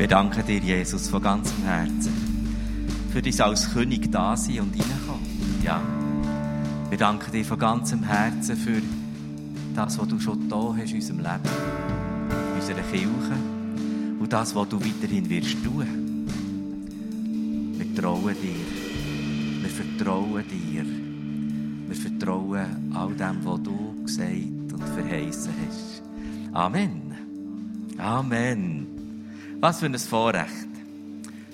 Wir danken dir, Jesus, von ganzem Herzen für dein als König da sein und reinkommen. Ja. Wir danken dir von ganzem Herzen für das, was du schon da hast in unserem Leben, in unserer Kirche und das, was du weiterhin wirst tun. Wir trauen dir. Wir vertrauen dir. Wir vertrauen all dem, was du gesagt und verheißen hast. Amen. Amen. Was für ein Vorrecht.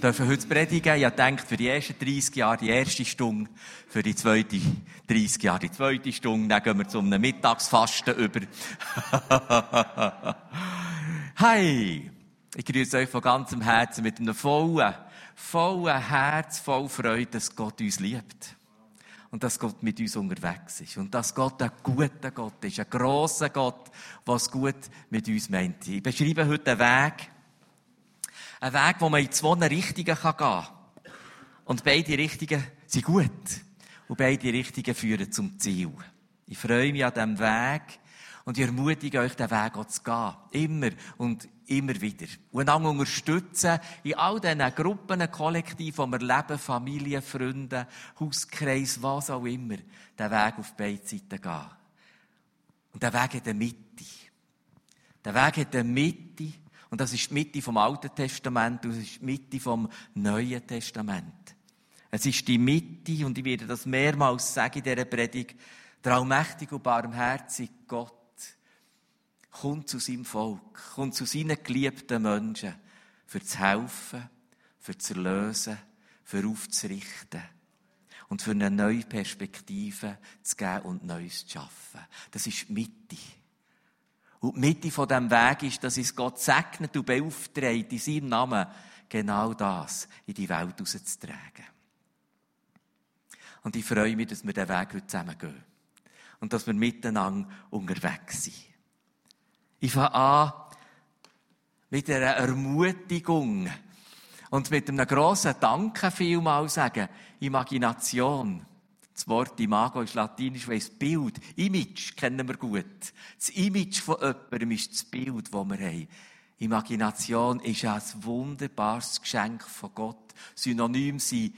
Dürfen heute predigen. Ich denke, für die ersten 30 Jahre die erste Stunde, für die zweite 30 Jahre die zweite Stunde, dann gehen wir zu einem Mittagsfasten über. Hi! Ich grüße euch von ganzem Herzen mit einem vollen, vollen Herz, voll Freude, dass Gott uns liebt. Und dass Gott mit uns unterwegs ist. Und dass Gott ein guter Gott ist. Ein grosser Gott, was gut mit uns meint. Ich beschreibe heute einen Weg, ein Weg, wo man in zwei Richtungen gehen kann. Und beide Richtungen sind gut. Und beide Richtungen führen zum Ziel. Ich freue mich an diesem Weg und ich ermutige euch, den Weg auch zu gehen. Immer und immer wieder. Und einander unterstützen in all diesen Gruppen, Kollektiven, wo wir leben, Familie, Freunde, Hauskreis, was auch immer, den Weg auf beide Seiten gehen. Und der Weg hat eine Mitte. Der Weg hat eine Mitte, und das ist die Mitte vom Alten Testament und das ist die Mitte vom Neuen Testament. Es ist die Mitte, und ich werde das mehrmals sagen in dieser Predigt, der allmächtige und barmherzige Gott kommt zu seinem Volk, kommt zu seinen geliebten Menschen, für zu helfen, für zu erlösen, für aufzurichten und für eine neue Perspektive zu geben und Neues zu schaffen. Das ist die Mitte. Und die Mitte von diesem Weg ist, dass es Gott segnet und beauftragt, in seinem Namen genau das in die Welt rauszutragen. Und ich freue mich, dass wir den Weg heute zusammen gehen. Und dass wir miteinander unterwegs sind. Ich fange an mit einer Ermutigung und mit einem grossen Danke vielmal sagen. Imagination. Das Wort Imago ist latinisch, weil das Bild, Image kennen wir gut. Das Image von jemandem ist das Bild, das wir haben. Imagination ist ein wunderbares Geschenk von Gott. Synonym sind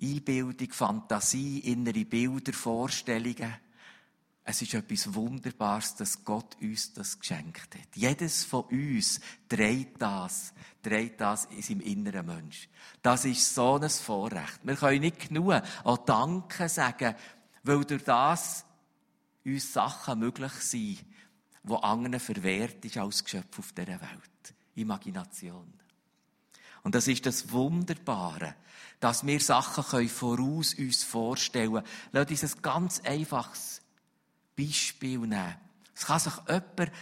Einbildung, Fantasie, innere Bilder, Vorstellungen. Es ist etwas Wunderbares, dass Gott uns das geschenkt hat. Jedes von uns dreht das, dreht das in seinem inneren Mensch. Das ist so ein Vorrecht. Wir können nicht genug auch Danke sagen, weil durch das uns Sachen möglich sind, die anderen verwehrt ist als Geschöpf auf dieser Welt. Imagination. Und das ist das Wunderbare, dass wir Sachen voraus uns vorstellen können. Lass uns ein ganz einfaches Beispiel nehmen. Es kann sich jemand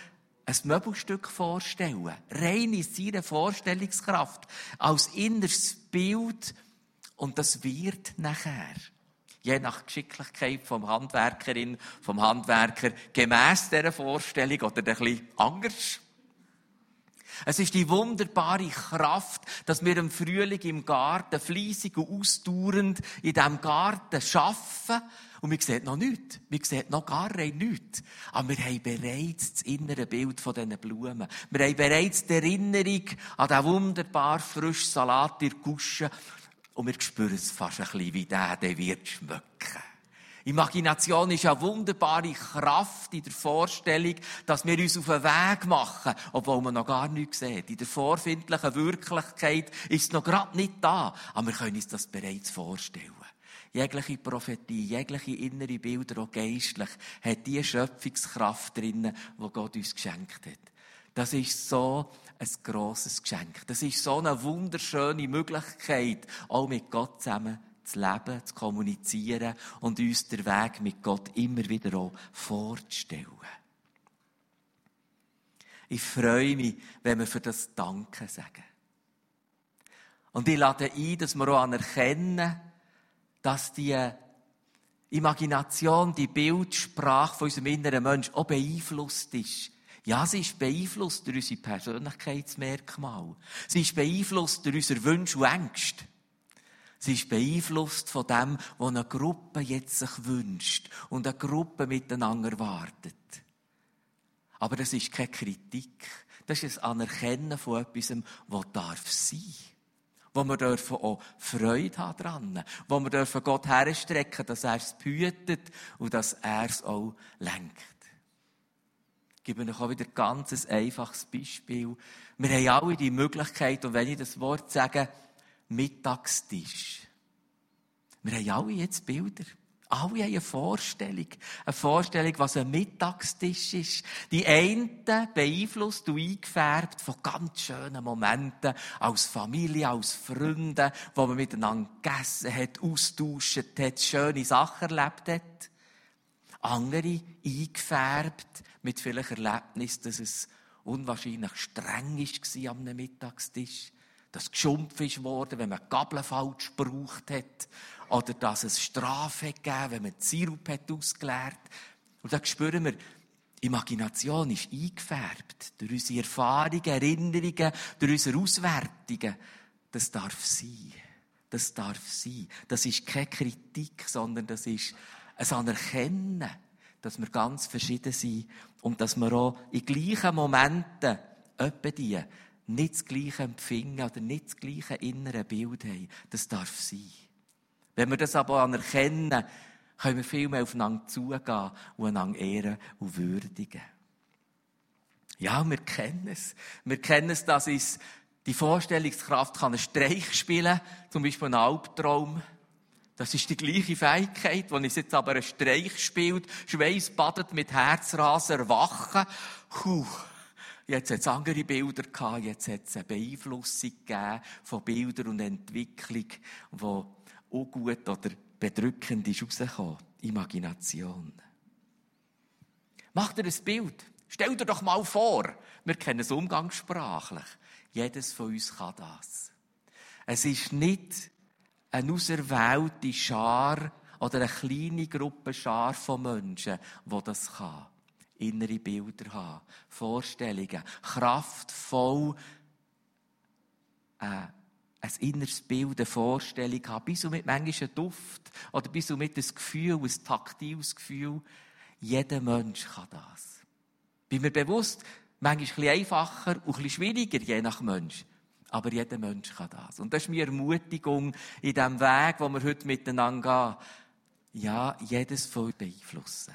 ein Möbelstück vorstellen, rein in seiner Vorstellungskraft, als inneres Bild, und das wird nachher, je nach Geschicklichkeit vom Handwerkerin, vom Handwerker, gemäss dieser Vorstellung oder ein bisschen anders. Es ist die wunderbare Kraft, dass wir im Frühling im Garten fleissig und ausdauernd in diesem Garten arbeiten und wir sehen noch nichts. Wir sehen noch gar nichts. Aber wir haben bereits das innere Bild von diesen Blumen. Wir haben bereits die Erinnerung an den wunderbar frischen Salat in der Kusche. Und wir spüren es fast ein bisschen, wie der, der wird schmecken. Imagination ist eine wunderbare Kraft in der Vorstellung, dass wir uns auf den Weg machen, obwohl man noch gar nichts sieht. In der vorfindlichen Wirklichkeit ist es noch gerade nicht da, aber wir können uns das bereits vorstellen. Jegliche Prophetie, jegliche innere Bilder, auch geistlich, hat die Schöpfungskraft drinnen, wo Gott uns geschenkt hat. Das ist so ein grosses Geschenk. Das ist so eine wunderschöne Möglichkeit, auch mit Gott zusammen zu leben, zu kommunizieren und uns den Weg mit Gott immer wieder auch vorzustellen. Ich freue mich, wenn wir für das Danke sagen. Und ich lade ein, dass wir auch anerkennen, dass die Imagination, die Bildsprache von unserem inneren Menschen auch beeinflusst ist. Ja, sie ist beeinflusst durch unsere Persönlichkeitsmerkmale. Sie ist beeinflusst durch unsere Wünsche und Ängste. Sie ist beeinflusst von dem, was eine Gruppe jetzt sich wünscht und eine Gruppe miteinander wartet. Aber das ist keine Kritik. Das ist ein Anerkennen von etwas, was darf sein. Wo wir dürfen auch Freude haben dran. Wo wir dürfen Gott herstrecken, dass er es behütet und dass er es auch lenkt. Ich gebe euch auch wieder ein ganz einfaches Beispiel. Wir haben alle die Möglichkeit, und wenn ich das Wort sage, Mittagstisch. Wir haben alle jetzt Bilder. Alle haben eine Vorstellung. Eine Vorstellung, was ein Mittagstisch ist. Die einen beeinflusst und eingefärbt von ganz schönen Momenten als Familie, als Freunde, wo man miteinander gegessen hat, austauscht hat, schöne Sachen erlebt hat. Andere eingefärbt mit vielleicht Erlebnis, dass es unwahrscheinlich streng war am Mittagstisch dass geschumpft ist worden, wenn man Gabel falsch gebraucht hat. Oder dass es Strafe hat gegeben, wenn man die Sirup hat ausgeleert. Und da spüren wir, Imagination ist eingefärbt. Durch unsere Erfahrungen, Erinnerungen, durch unsere Auswertungen. Das darf sein. Das darf sein. Das ist keine Kritik, sondern das ist ein Anerkennen, dass wir ganz verschieden sind und dass wir auch in gleichen Momenten etwa die nicht das gleiche Empfinden oder nicht das gleiche innere Bild haben. Das darf sein. Wenn wir das aber anerkennen, können wir viel mehr aufeinander zugehen und einander ehren und würdigen. Ja, wir kennen es. Wir kennen es, dass es die Vorstellungskraft kann einen Streich spielen, zum Beispiel einen Albtraum. Das ist die gleiche Fähigkeit, wenn es jetzt aber einen Streich spielt, Schweiß badet mit Herzrasen erwachen. Puh, Jetzt hat es andere Bilder gehabt, jetzt hat es eine Beeinflussung gegeben von Bildern und Entwicklung, die ungut oder bedrückend ist rausgekommen. Imagination. Mach dir ein Bild. Stell dir doch mal vor, wir kennen es umgangssprachlich. Jedes von uns kann das. Es ist nicht eine auserwählte Schar oder eine kleine Gruppe Schar von Menschen, die das kann innere Bilder haben, Vorstellungen, kraftvoll äh, ein inneres Bild, eine Vorstellung haben, bis und mit manchmal einen Duft oder bis und mit ein Gefühl, ein taktiles Gefühl. Jeder Mensch kann das. Bin mir bewusst, manchmal ein einfacher und ein schwieriger, je nach Mensch. Aber jeder Mensch kann das. Und das ist meine Ermutigung in dem Weg, wo wir heute miteinander gehen. Ja, jedes voll beeinflussen.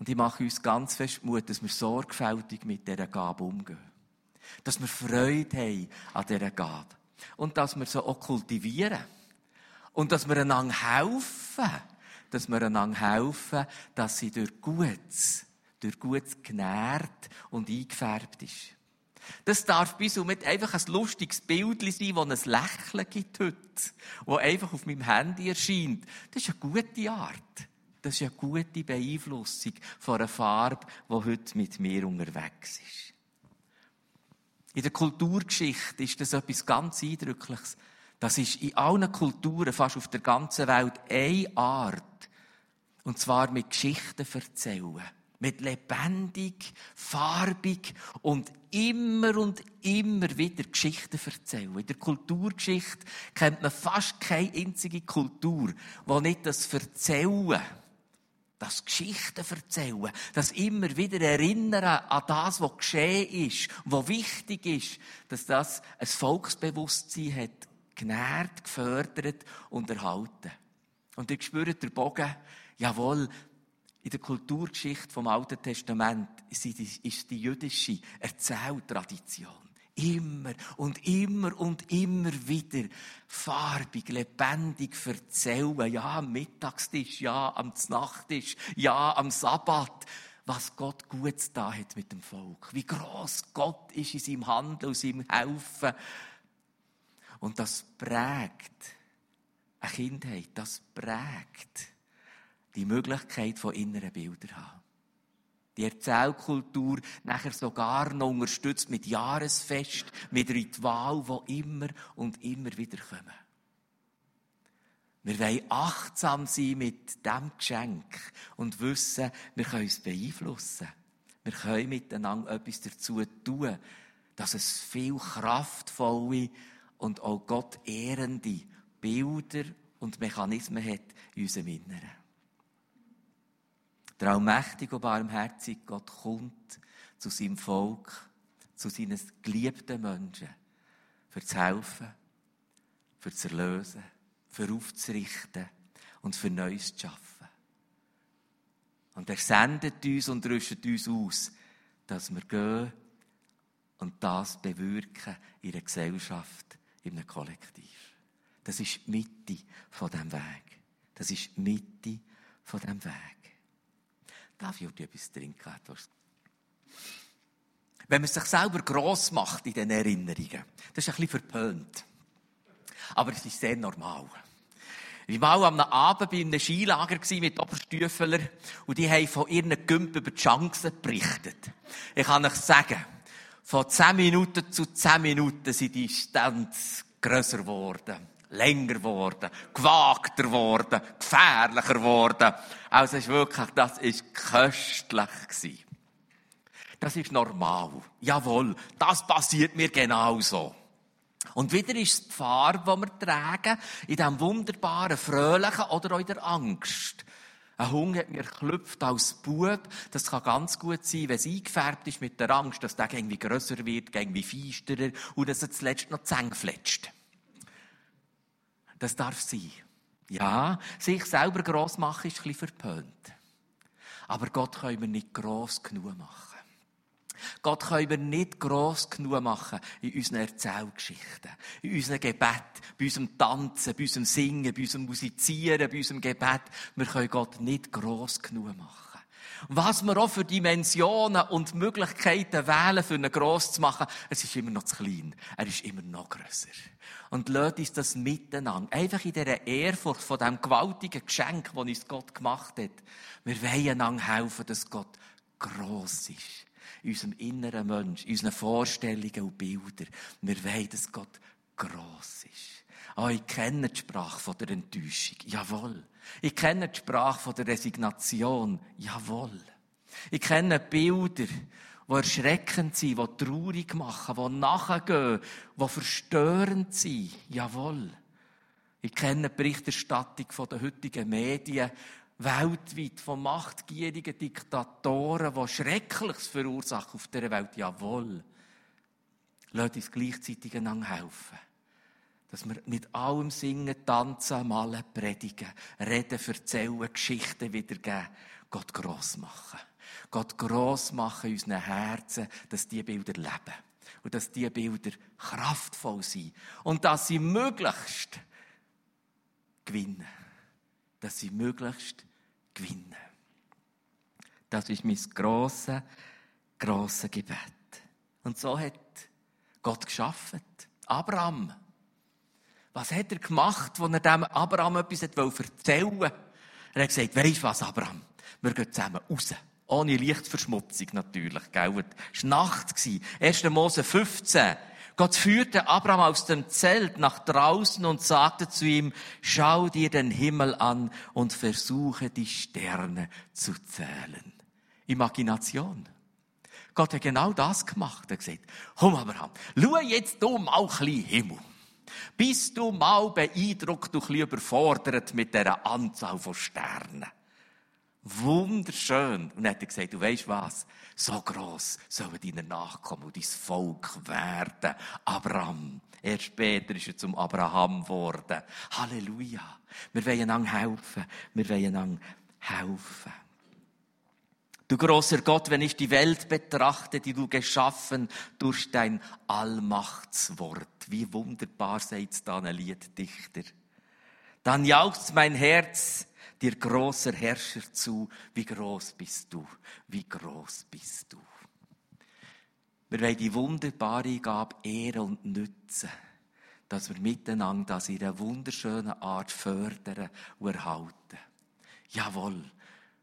Und ich mache uns ganz fest Mut, dass wir sorgfältig mit dieser Gabe umgehen. Dass wir Freude haben an dieser Gabe. Und dass wir sie auch kultivieren. Und dass wir einander helfen. Dass wir einander helfen, dass sie durch Gutes, durch Gutes genährt und eingefärbt ist. Das darf bis und mit einfach ein lustiges Bild sein, das ein Lächeln gibt heute. Das einfach auf meinem Handy erscheint. Das ist eine gute Art. Das ist eine gute Beeinflussung von einer Farbe, die heute mit mir unterwegs ist. In der Kulturgeschichte ist das etwas ganz Eindrückliches. Das ist in allen Kulturen, fast auf der ganzen Welt, eine Art. Und zwar mit Geschichten erzählen. Mit lebendig, farbig und immer und immer wieder Geschichten erzählen. In der Kulturgeschichte kennt man fast keine einzige Kultur, die nicht das Erzählen das Geschichten erzählen, das immer wieder erinnern an das, was geschehen ist, was wichtig ist, dass das ein Volksbewusstsein hat genährt, gefördert und erhalten. Und ich spüre der Bogen, jawohl, in der Kulturgeschichte vom Alten Testament ist die jüdische Erzähltradition immer und immer und immer wieder farbig, lebendig erzählen. Ja, am Mittagstisch, ja, am Nachttisch, ja, am Sabbat. Was Gott Gutes da hat mit dem Volk. Wie groß Gott ist in seinem Handeln und seinem Helfen. Und das prägt eine Kindheit, das prägt die Möglichkeit von inneren Bildern haben die Erzählkultur nachher sogar noch unterstützt mit Jahresfest, mit Ritual, wo immer und immer wieder kommen. Wir wollen achtsam sein mit dem Geschenk und wissen, wir können es beeinflussen. Wir können miteinander etwas dazu tun, dass es viel kraftvolle und auch Gott ehrende Bilder und Mechanismen hat in unserem Inneren. Der allmächtige und barmherzige Gott kommt zu seinem Volk, zu seinen geliebten Menschen, für zu helfen, für zu erlösen, für aufzurichten und für Neues zu schaffen. Und er sendet uns und rüstet uns aus, dass wir gehen und das bewirken in der Gesellschaft, in einem Kollektiv. Das ist die Mitte von dem Weg. Das ist die Mitte von dem Weg. Darf ich dir etwas trinken? Wenn man sich selber gross macht in den Erinnerungen, das ist ein bisschen verpönt. Aber es ist sehr normal. Ich war mal am Abend bei einem Skilager mit Oberstüfelern und die haben von ihren Gümpen über die Chancen berichtet. Ich kann euch sagen, von 10 Minuten zu 10 Minuten sind die Distanz grösser geworden, länger geworden, gewagter geworden, gefährlicher geworden. Also es ist wirklich, das ist köstlich gewesen. Das ist normal. Jawohl, das passiert mir genauso. Und wieder ist es die Farbe, die wir tragen, in diesem wunderbaren, fröhlichen oder auch in der Angst. Ein Hund hat mir geklüpft als Bub. Das kann ganz gut sein, wenn es eingefärbt ist mit der Angst, dass der irgendwie grösser wird, irgendwie feisterer und dass er zuletzt noch fletscht. Das darf sein. Ja, sich selber gross machen ist ein bisschen verpönt. Aber Gott können wir nicht gross genug machen. Gott können wir nicht gross genug machen in unseren Erzählgeschichten, in unserem Gebet, bei unserem Tanzen, bei unserem Singen, bei unserem Musizieren, bei unserem Gebet. Wir können Gott nicht gross genug machen. Was wir auch für Dimensionen und Möglichkeiten wählen, für ihn gross zu machen, es ist immer noch zu klein. Er ist immer noch grösser. Und lasst uns das miteinander, einfach in dieser Ehrfurcht von diesem gewaltigen Geschenk, das uns Gott gemacht hat. Wir wollen einander helfen, dass Gott gross ist in unserem inneren Mensch, in unseren Vorstellungen und Bildern. Wir wollen, dass Gott gross ist. Oh, ich kenne die Sprache von der Enttäuschung. Jawohl. Ich kenne die Sprache von der Resignation. Jawohl. Ich kenne Bilder, die erschreckend sind, die traurig machen, die nachgehen, die verstörend sind. Jawohl. Ich kenne die Berichterstattung den heutigen Medien, weltweit von machtgierigen Diktatoren, die Schreckliches verursachen auf dieser Welt. Jawohl. Lasst uns gleichzeitig einander helfen. Dass wir mit allem Singen, Tanzen, Malen, Predigen, Reden, Erzählen, Geschichten wiedergeben, Gott gross machen. Gott gross machen in unseren Herzen, dass diese Bilder leben. Und dass diese Bilder kraftvoll sind. Und dass sie möglichst gewinnen. Dass sie möglichst gewinnen. Das ist mein grosses, grosses Gebet. Und so hat Gott geschaffen. Abraham. Was hat er gemacht, als er dem Abraham etwas erzählen wollte? Er hat gesagt, weisst was, Abraham? Wir gehen zusammen raus. Ohne Lichtverschmutzung natürlich, gell? Es war Nacht. 1. Mose 15. Gott führte Abraham aus dem Zelt nach draußen und sagte zu ihm, schau dir den Himmel an und versuche die Sterne zu zählen. Imagination. Gott hat genau das gemacht. Er hat gesagt, komm Abraham, schau jetzt du mal ein bisschen Himmel. Bist du mal beeindruckt, du ein überfordert mit dieser Anzahl von Sternen? Wunderschön. Und dann hat er gesagt, du weißt was? So gross sollen deine Nachkommen und dein Volk werden. Abraham. Erst später ist er zum Abraham geworden. Halleluja. Wir wollen einander helfen. Wir wollen einander helfen. Du großer Gott, wenn ich die Welt betrachte, die du geschaffen durch dein Allmachtswort. Wie wunderbar sagt da ein Lieddichter. Dann jauchzt mein Herz dir großer Herrscher zu. Wie groß bist du? Wie groß bist du? Wir wollen die wunderbare Gabe ehren und nützen, dass wir miteinander das in einer wunderschönen Art fördern und erhalten. Jawohl.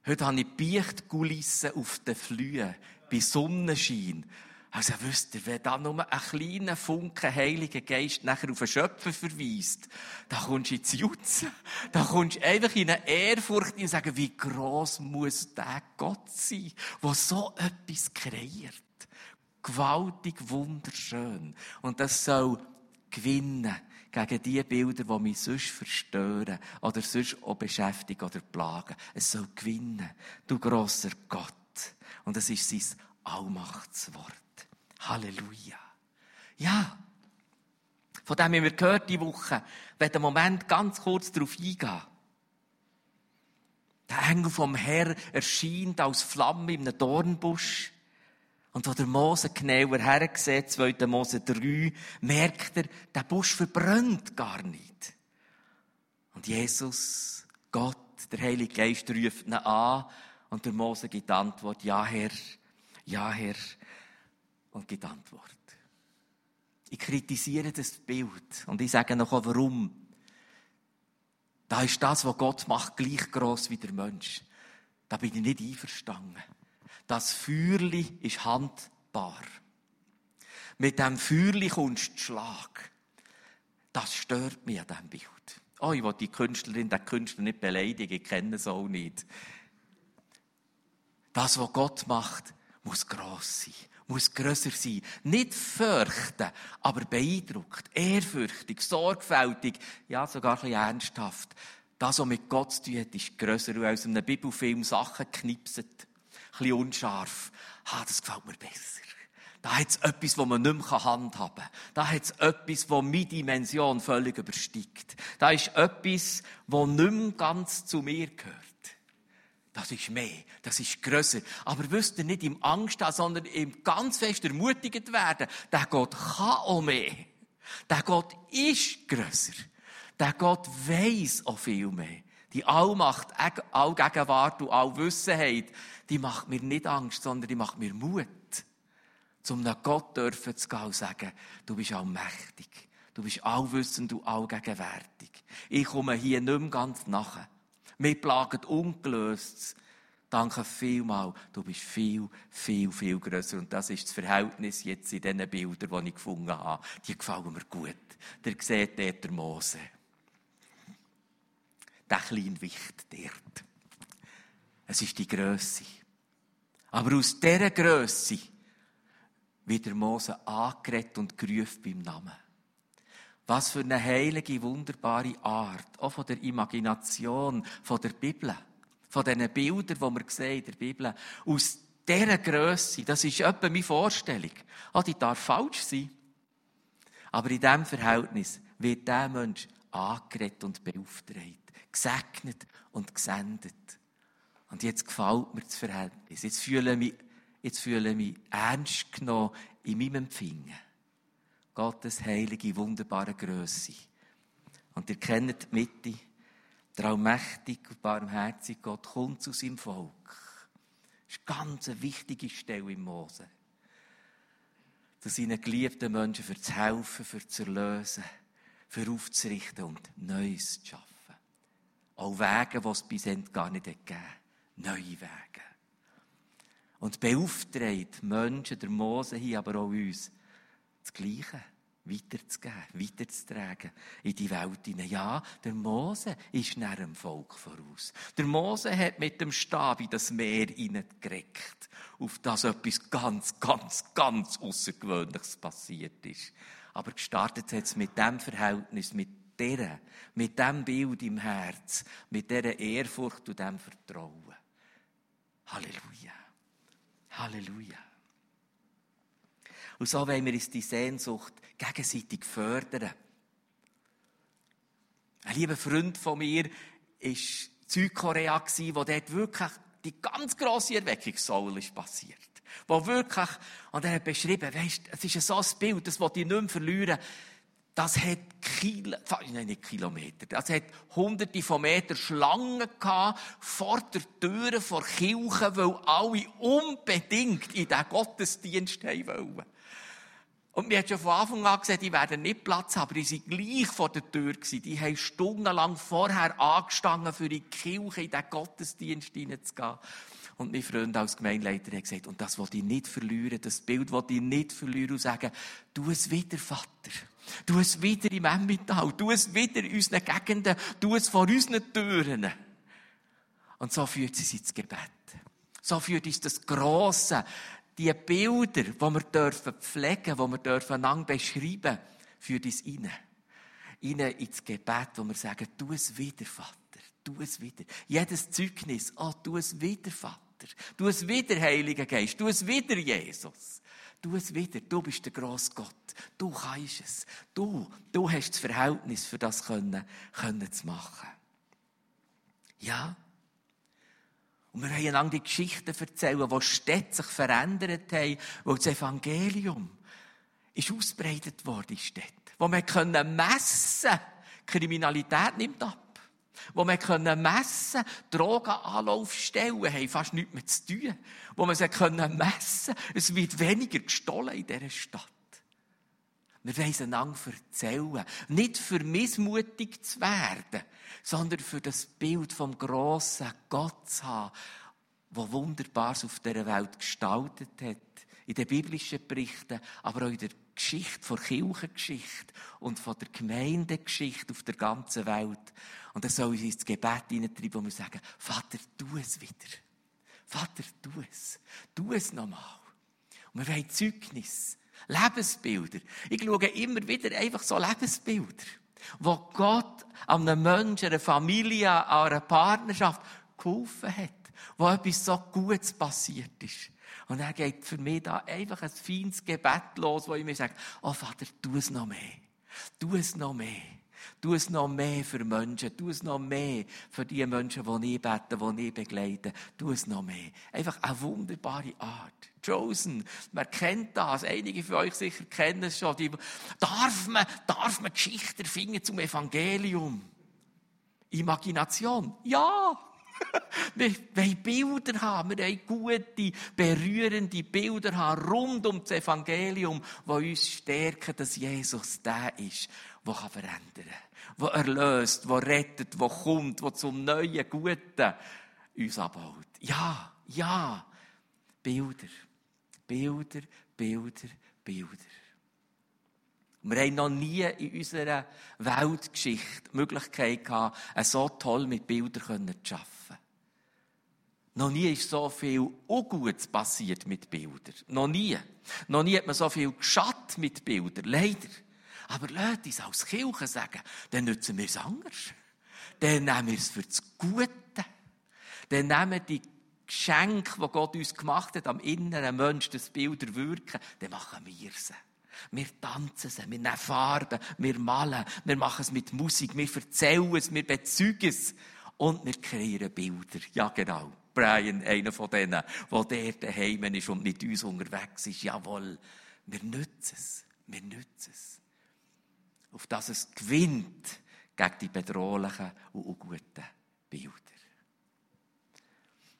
Heute habe ich Biechtkulissen auf den Flühen bei Sonnenschein. Also wisst ihr, wenn da nur ein kleiner Funken Heiliger Geist nachher auf den Schöpfer verweist, da kommst du ins Jutzen. Da kommst du einfach in eine Ehrfurcht und sagen, wie gross muss der Gott sein, der so etwas kreiert. Gewaltig, wunderschön. Und das soll gewinnen gegen die Bilder, die mich sonst verstören oder sonst auch beschäftigen oder plagen. Es soll gewinnen. Du grosser Gott. Und es ist sein Allmachtswort. Halleluja. Ja, von dem haben wir gehört die Woche. Ich werde einen Moment ganz kurz darauf eingehen. Der Engel vom Herr erscheint als Flamme in einem Dornbusch. Und wo der Mose genauer hergesehen, 2. Mose 3, merkt er, der Busch verbrennt gar nicht. Und Jesus, Gott, der Heilige Geist ruft ihn an und der Mose gibt Antwort, ja Herr, ja Herr, und gibt Antwort. Ich kritisiere das Bild und ich sage noch warum. Da ist das, was Gott macht, gleich groß wie der Mensch. Da bin ich nicht einverstanden. Das Feuerli ist handbar. Mit dem Feuerli kommst du Schlag. Das stört mich an diesem Bild. Oh, ich will die Künstlerin, den Künstler nicht beleidigen, ich kenne es auch nicht. Das, was Gott macht, muss gross sein muss grösser sein. Nicht fürchten, aber beeindruckt, ehrfürchtig, sorgfältig, ja, sogar ein bisschen ernsthaft. Das, was mit Gott zu tun hat, ist grösser. Und aus einem Bibelfilm Sachen knipset, bisschen unscharf. Ha, das gefällt mir besser. Da hat es etwas, das man nicht mehr handhaben kann. Da hat es etwas, das meine Dimension völlig übersteigt. Da ist etwas, das nicht mehr ganz zu mir gehört. Das ist mehr, das ist grösser. Aber wisst ihr nicht im Angst haben, sondern im ganz fest ermutigt werden. Der Gott kann auch mehr. Der Gott ist grösser. Der Gott weiß auch viel mehr. Die Allmacht, Allgegenwart und Allwissenheit, die macht mir nicht Angst, sondern die macht mir Mut. Zum einem Gott dürfen zu gehen und sagen, du bist allmächtig. Du bist allwissend und allgegenwärtig. Ich komme hier nicht mehr ganz nachher. Mir plagen ungelöst. Danke vielmal. Du bist viel, viel, viel grösser. Und das ist das Verhältnis jetzt in diesen Bildern, die ich gefunden habe. Die gefallen mir gut. Der sieht dort der Mose. Der kleine Wicht dort. Es ist die Größe. Aber aus dieser Größe wird der Mose angeredet und gerufen beim Namen. Was für eine heilige, wunderbare Art, auch von der Imagination, von der Bibel, von diesen Bildern, die wir sehen in der Bibel. Aus dieser Größe, das ist etwa meine Vorstellung. Oh, die darf falsch sein. Aber in diesem Verhältnis wird der Mensch angeredet und beauftragt, gesegnet und gesendet. Und jetzt gefällt mir das Verhältnis. Jetzt fühle ich mich, jetzt fühle ich mich ernst genommen in meinem Empfinden. Gottes heilige, wunderbare Größe. Und ihr kennt die Mitte, der allmächtige und barmherzige Gott kommt zu seinem Volk. Das ist eine ganz wichtige Stelle im Mose. Zu seinen geliebten Menschen für zu helfen, für zu erlösen, für aufzurichten und Neues zu schaffen. Auch Wege, die es bis gar nicht gegeben Neue Wege. Und beauftragt Menschen, der Mose hier, aber auch uns, das Gleiche weiterzugeben, weiterzutragen in die Welt hinein. Ja, der Mose ist nach dem Volk voraus. Der Mose hat mit dem Stab in das Meer hineingereckt, auf das etwas ganz, ganz, ganz Außergewöhnliches passiert ist. Aber gestartet hat es mit dem Verhältnis, mit der, mit dem Bild im Herz, mit dieser Ehrfurcht und dem Vertrauen. Halleluja. Halleluja. Und so wollen wir uns die Sehnsucht gegenseitig fördern. Ein lieber Freund von mir war Südkorea, wo dort wirklich die ganz grosse Erweckungssäule ist passiert. Wo wirklich, und er hat beschrieben, weißt, es ist so ein Bild, das will ich nicht mehr verlieren. Das hat Kilo, nein, nicht Kilometer, das hat hunderte von Metern Schlangen gehabt vor der Tür vor Kirche, weil alle unbedingt in diesen Gottesdienst haben wollen. Und mir hat schon von Anfang an gesagt, die werden nicht Platz haben, aber die sind gleich vor der Tür gewesen. Die haben stundenlang vorher angestanden, für die Kirche in den Gottesdienst hineinzugehen. Und mein Freund als Gemeindeleiter hat gesagt, und das wollte ich nicht verlieren, das Bild wollte ich nicht verlieren und sagen, tu es wieder, Vater. Tu es wieder im Emmental, tu es wieder in unseren Gegenden, tu es vor unseren Türen. Und so führt sie sich ins Gebet. So führt uns das Grosse, die Bilder, die wir dürfen pflegen, die wir dürfen lang beschreiben, für uns rein. Rein ins Gebet, wo wir sagen, tu es wieder, Vater, tu es wieder. Jedes Zeugnis, oh, tu es wieder, Vater. Du es wieder, Heiliger Geist. Du es wieder, Jesus. Du es wieder. Du bist der grosse Gott. Du kannst es. Du, du hast das Verhältnis für das können, können zu machen. Ja. Und wir haben einander die Geschichten erzählen, wo Städte sich verändert haben, wo das Evangelium ist ausbreitet worden in Städten. Wo wir können messen, Kriminalität nimmt ab. Wo wir können messen, Drogenanlaufstellen haben fast nichts mehr zu tun. Wo wir sie können messen, es wird weniger gestohlen in dieser Stadt. Wir wollen einander erzählen. Nicht für missmutig zu werden, sondern für das Bild vom grossen Gott zu haben, der Wunderbares auf dieser Welt gestaltet hat. In den biblischen Berichten, aber auch in der Geschichte, von Kirchengeschichte und von der Gemeindegeschichte auf der ganzen Welt. Und das soll uns ins Gebet hineintreiben, wo wir sagen, Vater, tu es wieder. Vater, tu es. Tu es nochmal. Und wir wollen Zeugnis, Lebensbilder. Ich schaue immer wieder einfach so Lebensbilder, wo Gott einem Menschen, einer Familie, einer Partnerschaft geholfen hat, wo etwas so Gutes passiert ist. Und er geht für mich da einfach ein feines Gebet los, wo ich mir sage, oh Vater, tu es noch mehr. Tu es noch mehr. Tu es noch mehr für Menschen. Tu es noch mehr für die Menschen, die ich bete, die ich begleite. Tu es noch mehr. Einfach eine wunderbare Art. Chosen. Man kennt das. Einige von euch sicher kennen es schon. Die, darf man, darf man Geschichten finden zum Evangelium? Imagination? Ja! Wir wollen Bilder haben, wir wollen gute, berührende Bilder haben rund um das Evangelium, die uns stärken, dass Jesus der ist, verändern kann, der erlöst, der rettet, der kommt, der zum neuen Guten uns abbaut. Ja, ja, Bilder, Bilder, Bilder, Bilder. Wir haben noch nie in unserer Weltgeschichte die Möglichkeit gehabt, so toll mit Bildern zu arbeiten. Noch nie ist so viel Ungutes passiert mit Bildern. Noch nie. Noch nie hat man so viel geschaut mit Bildern. Leider. Aber Leute, uns als Kirche sagen, dann nutzen wir es anders. Dann nehmen wir es für das Gute. Dann nehmen wir die Geschenke, die Gott uns gemacht hat, am inneren Mensch, das Bilder wirken, dann machen wir sie. Wir tanzen sie, wir nehmen Farben, wir malen, wir machen es mit Musik, wir erzählen es, wir bezeugen es und wir kreieren Bilder. Ja, genau. Brian, einer von denen, der der daheim ist und mit uns unterwegs ist. Jawohl, wir nützen es. Wir nützen es. Auf dass es gewinnt gegen die bedrohlichen und unguten Bilder.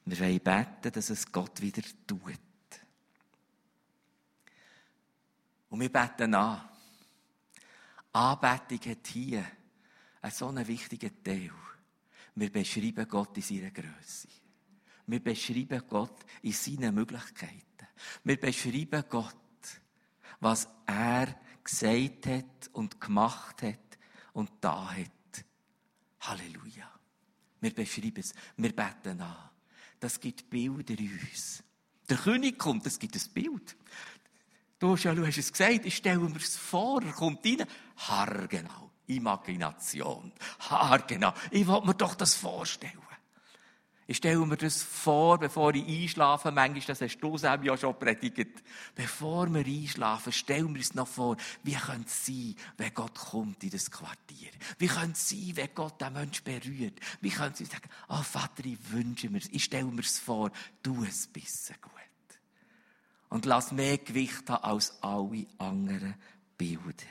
Wir wollen beten, dass es Gott wieder tut. Und wir beten an. Anbetung hat hier einen so wichtigen Teil. Wir beschreiben Gott in seiner Größe. Wir beschreiben Gott in seinen Möglichkeiten. Wir beschreiben Gott, was er gesagt hat und gemacht hat und da hat. Halleluja. Wir beschreiben es. Wir beten an. Das gibt Bilder in uns. Der König kommt, das gibt ein Bild. Du du hast es gesagt, ich stelle mir es vor, er kommt rein. Haargenau. Imagination. Haargenau. Ich wollte mir doch das vorstellen. Ich stelle mir das vor, bevor ich einschlafe. Manchmal, das hast du selber ja schon predigt. Bevor wir einschlafen, stellen wir uns noch vor, wie könnte es sein, wenn Gott kommt in das Quartier? Wie könnte es sein, wenn Gott den Menschen berührt? Wie könnte es sagen, oh Vater, ich wünsche mir ich stelle mir es vor, du es bisschen gut. Und lass mehr Gewicht haben als alle anderen Bilder.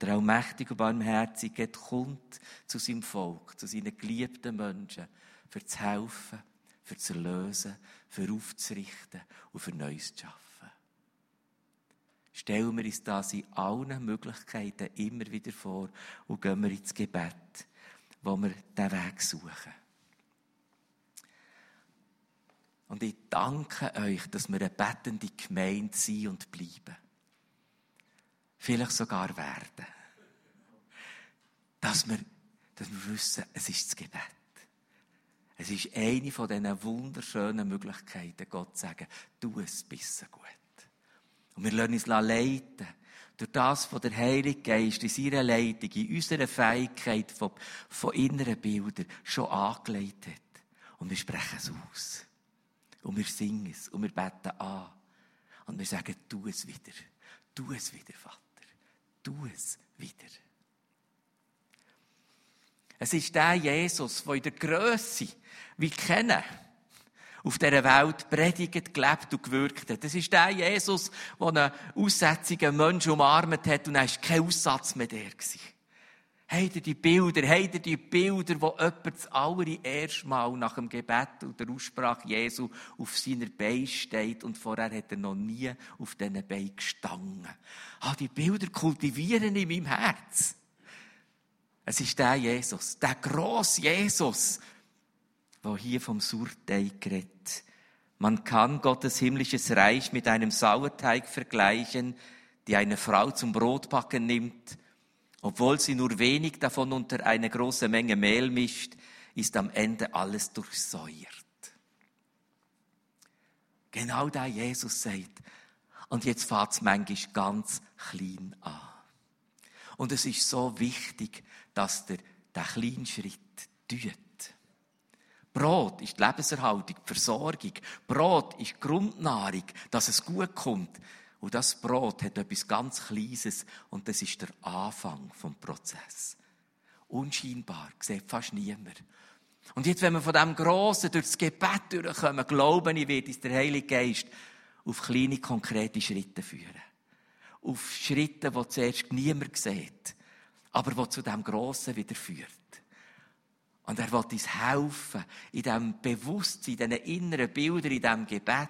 Der allmächtige und barmherzige kommt zu seinem Volk, zu seinen geliebten Menschen für zu helfen, für zu erlösen, für aufzurichten und für Neues zu schaffen. Stellen wir uns das in allen Möglichkeiten immer wieder vor und gehen wir ins Gebet, wo wir den Weg suchen. Und ich danke euch, dass wir eine bettende Gemeinde sind und bleiben. Vielleicht sogar werden. Dass wir, dass wir wissen, es ist das Gebet. Es ist eine von diesen wunderschönen Möglichkeiten, Gott zu sagen, tu es bisschen gut. Und wir lassen uns leiten durch das, was der Heilige Geist in seiner Leitung, in unserer Fähigkeit von, von inneren Bildern schon angelegt hat. Und wir sprechen es aus. Und wir singen es und wir beten an. Und wir sagen, tu es wieder. Tu es wieder, Vater. Tu es wieder. Es ist der Jesus, der in der Größe, wie kennen, auf dieser Welt predigt, gelebt und gewirkt hat. Das ist der Jesus, der einen aussätzigen Menschen umarmt hat und er war kein Aussatz mehr der. Habt ihr die Bilder, habt ihr die Bilder, wo jemand das allererste Mal nach dem Gebet und der Aussprache Jesu auf seiner Beine steht und vorher hat er noch nie auf diesen Beinen gestanden. Ah, die Bilder kultivieren in meinem Herz. Es ist der Jesus, der grosse Jesus, der hier vom Surteig redet. Man kann Gottes himmlisches Reich mit einem Sauerteig vergleichen, die eine Frau zum Brotbacken nimmt obwohl sie nur wenig davon unter eine große Menge Mehl mischt, ist am Ende alles durchsäuert. Genau da Jesus sagt. Und jetzt fährt es manchmal ganz klein an. Und es ist so wichtig, dass der den kleinen Schritt tut. Brot ist die Lebenserhaltung, die Versorgung. Brot ist die Grundnahrung, dass es gut kommt. Und das Brot hat etwas ganz Kleines und das ist der Anfang vom Prozess. Unscheinbar, sieht fast niemand. Und jetzt, wenn wir von dem Grossen durch das Gebet durchkommen, glauben ich, wird uns der Heilige Geist auf kleine, konkrete Schritte führen. Auf Schritte, die zuerst niemand sieht, aber die zu dem Grossen wieder führt. Und er will uns helfen, in diesem Bewusstsein, in diesen inneren Bildern, in diesem Gebet,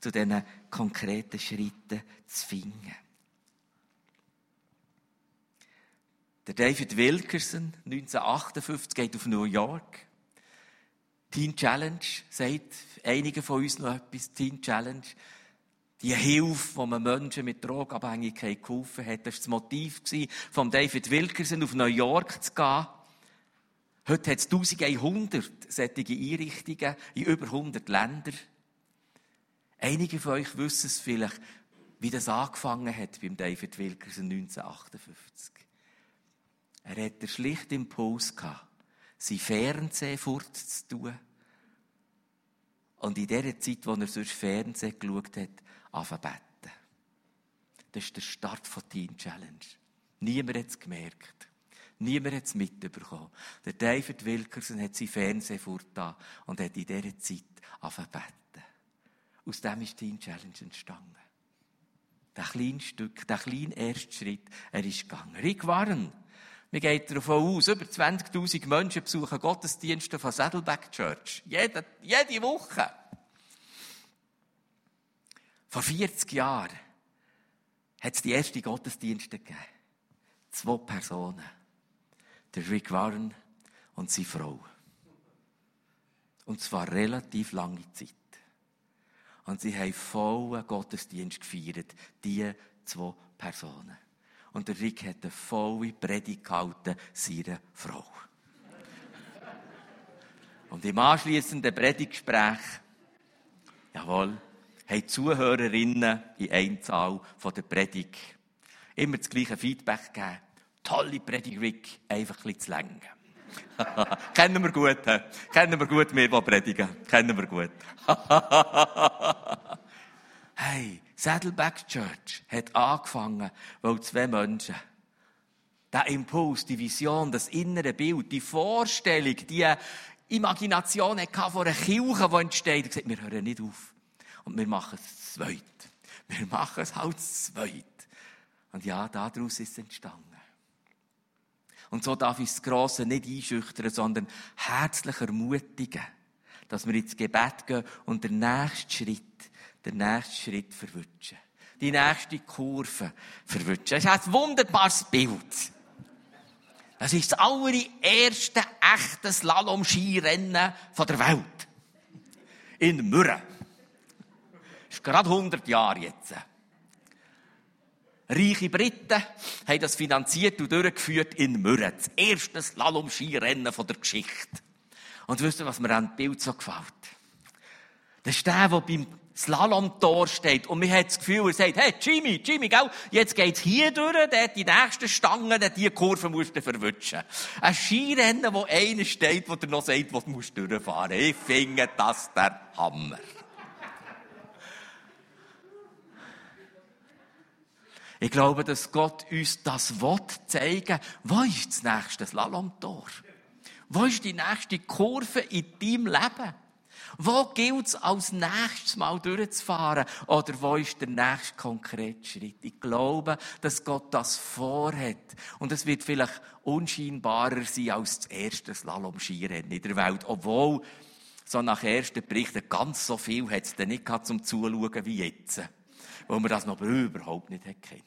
zu diesen konkreten Schritten zu finden. Der David Wilkerson, 1958, geht auf New York. Teen Challenge, sagt einige von uns noch etwas, Teen Challenge. Die Hilfe, die man Menschen mit Drogenabhängigkeit geholfen hat, das war das Motiv von David Wilkerson, auf New York zu gehen. Heute hat es 1100 solche Einrichtungen in über 100 Ländern. Einige von euch wissen es vielleicht, wie das angefangen hat beim David Wilkerson 1958. Er hat den schlichten Impuls gehabt, sein Fernsehen fortzutun. Und in der Zeit, wo er sonst Fernsehen geschaut hat, anfangen Das ist der Start von Teen Challenge. Niemand hat es gemerkt. Niemand hat es mitbekommen. Der David Wilkerson hat sein Fernsehen fortgetan und hat in dieser Zeit angefangen Aus dem ist Teen Challenge entstanden. Der kleine Stück, der kleine erste Schritt, er ist gegangen. Rick Warren, wir gehen davon aus, über 20.000 Menschen besuchen Gottesdienste von Saddleback Church. Jede, jede Woche. Vor 40 Jahren hat es die ersten Gottesdienste gegeben. Zwei Personen der Rick Warren und seine Frau. Und zwar relativ lange Zeit. Und sie haben vollen Gottesdienst gefeiert, die zwei Personen. Und der Rick hat eine volle Predigt gehalten, seiner Frau. Und im anschließenden Predigtgespräch, jawohl, haben Zuhörerinnen in Einzahl von der Predigt immer das gleiche Feedback gegeben tolle Predigt, Rick, einfach ein zu lang. Kennen wir gut, he? Kennen wir gut, wir, die predigen. Kennen wir gut. hey, Saddleback Church hat angefangen, weil zwei Menschen der Impuls, die Vision, das innere Bild, die Vorstellung, die Imagination hatte von einer Kirche, die entsteht, gesagt, wir hören nicht auf. Und wir machen es zweit. Wir machen es halt zweit. Und ja, daraus ist es entstanden. Und so darf ich das Grosse nicht einschüchtern, sondern herzlich ermutigen, dass wir ins Gebet gehen und den nächsten Schritt, den nächsten Schritt verwünschen. Die nächste Kurve verwünschen. Das ist ein wunderbares Bild. Das ist das allererste echte Slalom-Skirennen der Welt. In Mürren. Das ist gerade 100 Jahre jetzt. Reiche Briten haben das finanziert und durchgeführt in Mürren. Das erste Slalom-Skirennen der Geschichte. Und wisst ihr, was mir an dem Bild so gefällt? Das ist der, der beim Slalom-Tor steht. Und man hat das Gefühl, er sagt, hey, Jimmy, Jimmy, gell, jetzt geht's hier durch, dann die nächsten Stangen, dann die Kurve musst du verwutschen. Ein Skirennen, wo einer steht, wo dir noch sagt, wo du musst durchfahren. Ich finde das der Hammer. Ich glaube, dass Gott uns das Wort zeigen Wo ist das nächste Slalom-Tor? Wo ist die nächste Kurve in deinem Leben? Wo gilt es als nächstes Mal durchzufahren? Oder wo ist der nächste konkrete Schritt? Ich glaube, dass Gott das vorhat. Und es wird vielleicht unscheinbarer sein als das erste Slalom-Skirennen in der Welt. Obwohl, so nach ersten Berichten, ganz so viel hat es dann nicht gehabt, zum Zuschauen wie jetzt. Weil man das noch überhaupt nicht kennt.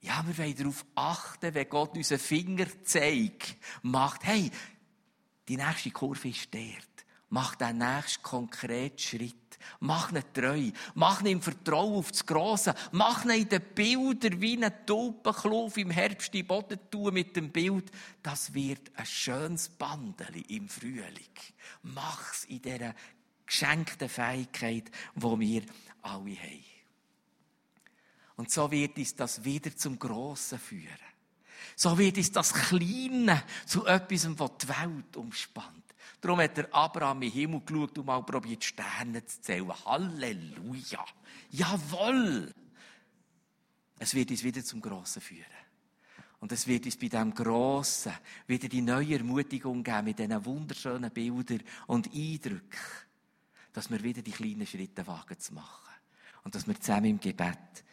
Ja, wir wollen darauf achten, wenn Gott unseren Finger zeigt, macht, hey, die nächste Kurve ist dort. Mach den nächsten konkreten Schritt. Mach ihn treu. Mach ihn im Vertrauen auf das Grosse. Mach ihn in den Bildern wie einen Tulpenkluf im Herbst in Boden tun mit dem Bild. Das wird ein schönes Bandeli im Frühling. Mach's in dieser geschenkten Fähigkeit, die wir alle haben. Und so wird uns das wieder zum Grossen führen. So wird uns das Kleine zu etwas, was die Welt umspannt. Darum hat der Abraham den Himmel geschaut und mal probiert, Sterne zu zählen. Halleluja! Jawohl! Es wird uns wieder zum Grossen führen. Und es wird uns bei dem Grossen wieder die neue Ermutigung geben mit diesen wunderschönen Bildern und Eindrücken, dass wir wieder die kleinen Schritte wagen zu machen. Und dass wir zusammen im Gebet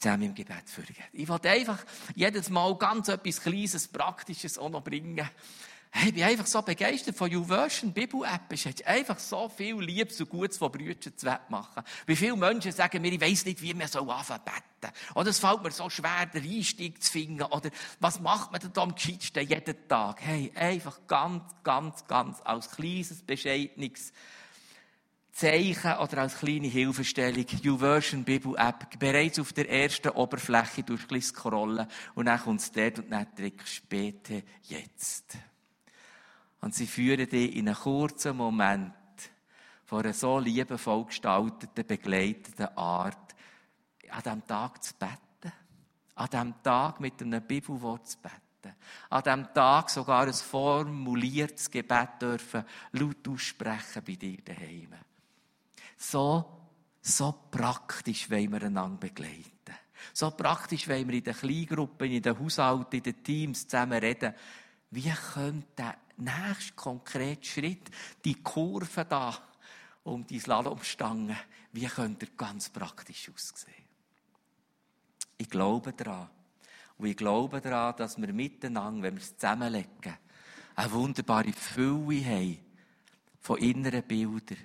zusammen im Gebet führen. Ich wollte einfach jedes Mal ganz etwas Kleines, Praktisches auch noch bringen. Hey, ich bin einfach so begeistert von YouVersion, Bibel-App. Es ist einfach so viel Liebes und Gutes, was Brüder zu machen. Wie viele Menschen sagen mir, ich weiss nicht, wie man so anfangen beten. Oder es fällt mir so schwer, den Einstieg zu finden. Oder was macht man denn da am gescheitsten jeden Tag? Hey, einfach ganz, ganz, ganz als kleines, bescheidenes Zeichen oder als kleine Hilfestellung, YouVersion Bibel App, bereits auf der ersten Oberfläche durch scrollen und dann kommt es dort und dann drückst später jetzt. Und sie führen dich in einen kurzen Moment von einer so liebevoll gestalteten, begleiteten Art, an diesem Tag zu beten. An diesem Tag mit einem Bibelwort zu beten. An diesem Tag sogar ein formuliertes Gebet dürfen laut aussprechen bei dir daheim. So, so praktisch wollen wir einander begleiten. So praktisch wollen wir in den Kleingruppen, in den Haushalten, in den Teams zusammen reden. Wie könnte nächste konkrete Schritt, die Kurve da um die Slalomstange, wie könnte er ganz praktisch aussehen? Ich glaube daran. Und ich glaube daran, dass wir miteinander, wenn wir es zusammenlegen, eine wunderbare Fülle haben von inneren Bildern,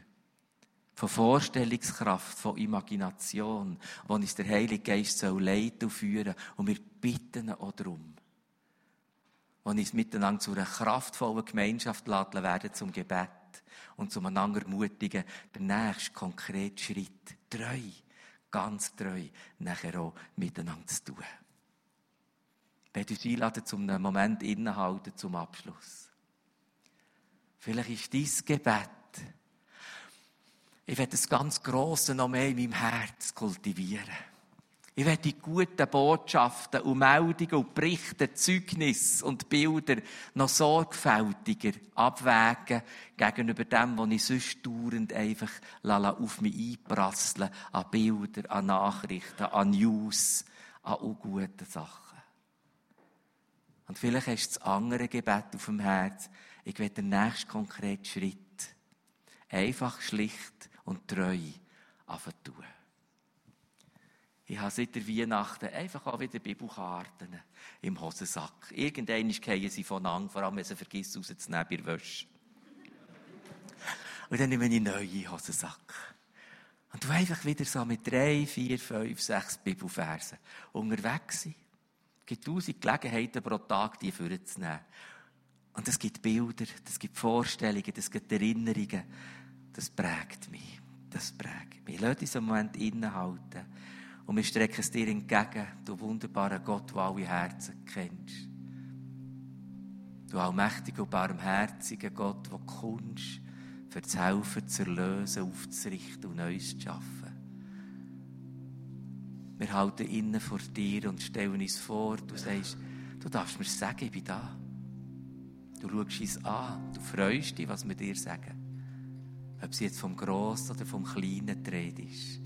von Vorstellungskraft, von Imagination, wo uns der Heilige Geist soll leiten und führen. Und wir bitten auch darum wo uns miteinander zu einer kraftvollen Gemeinschaft laden werden zum Gebet und zum einander ermutigen, den nächsten konkreten Schritt treu, ganz treu, nachher auch miteinander zu tun. Ich werde uns einladen, zum einen Moment innehalten zum Abschluss. Vielleicht ist dein Gebet, ich werde das ganz Grosse noch mehr in meinem Herz kultivieren. Ich werde die guten Botschaften und Meldungen und Berichte, Zeugnisse und Bilder noch sorgfältiger abwägen gegenüber dem, was ich sonst dauernd einfach auf mich einprasseln an Bilder, an Nachrichten, an News, an unguten Sachen. Und vielleicht hast du das andere Gebet auf dem Herz. Ich werde den nächsten konkreten Schritt einfach schlicht und treu anfangen tun. Ich habe seit der Weihnachten einfach auch wieder Bibelkarten im Hosensack. Irgendwann fallen sie von an, vor allem wenn sie vergisst rauszunehmen bei der Wäsche. Und dann nehme ich neue Hosensack. Und du einfach wieder so mit drei, vier, fünf, sechs Bibelfersen unterwegs sein. Es gibt tausend Gelegenheiten pro Tag, die vorzunehmen. Und es gibt Bilder, es gibt Vorstellungen, es gibt Erinnerungen. Das prägt mich. Das prägt mich. Lass uns einen Moment innehalten. Und wir strecken es dir entgegen, du wunderbarer Gott, der alle Herzen kennst. Du allmächtiger und barmherziger Gott, der kommst, für das Helfen zu erlösen, aufzurichten und Neues zu schaffen. Wir halten innen vor dir und stellen uns vor, du sagst, du darfst mir sagen, ich bin da. Du schaust uns an, du freust dich, was wir dir sagen. Ob es jetzt vom Grossen oder vom Kleinen dreht ist.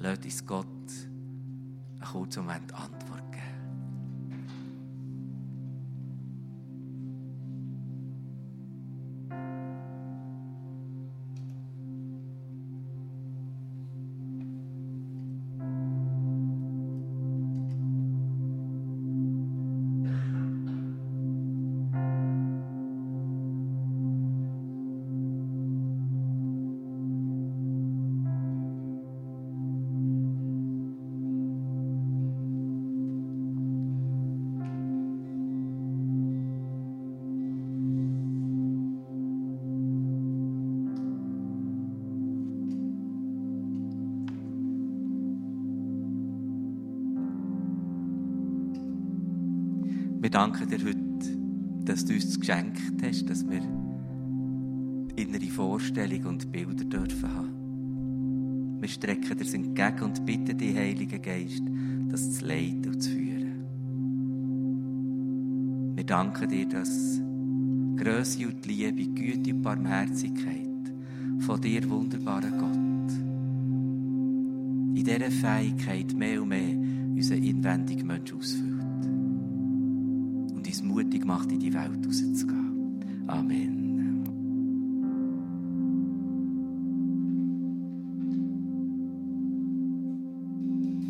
Lass uns Gott einen kurzen Moment Antwort danken dir heute, dass du uns das geschenkt hast, dass wir innere Vorstellungen und Bilder dürfen haben. Wir strecken dir entgegen und bitten dich, Heiliger Geist, das zu leiten und zu führen. Wir danken dir, dass Größe und Liebe, Güte und Barmherzigkeit von dir, wunderbaren Gott, in dieser Fähigkeit mehr und mehr unseren inwendigen Mensch ausfüllt und uns mutig macht, in die Welt rauszugehen. Amen.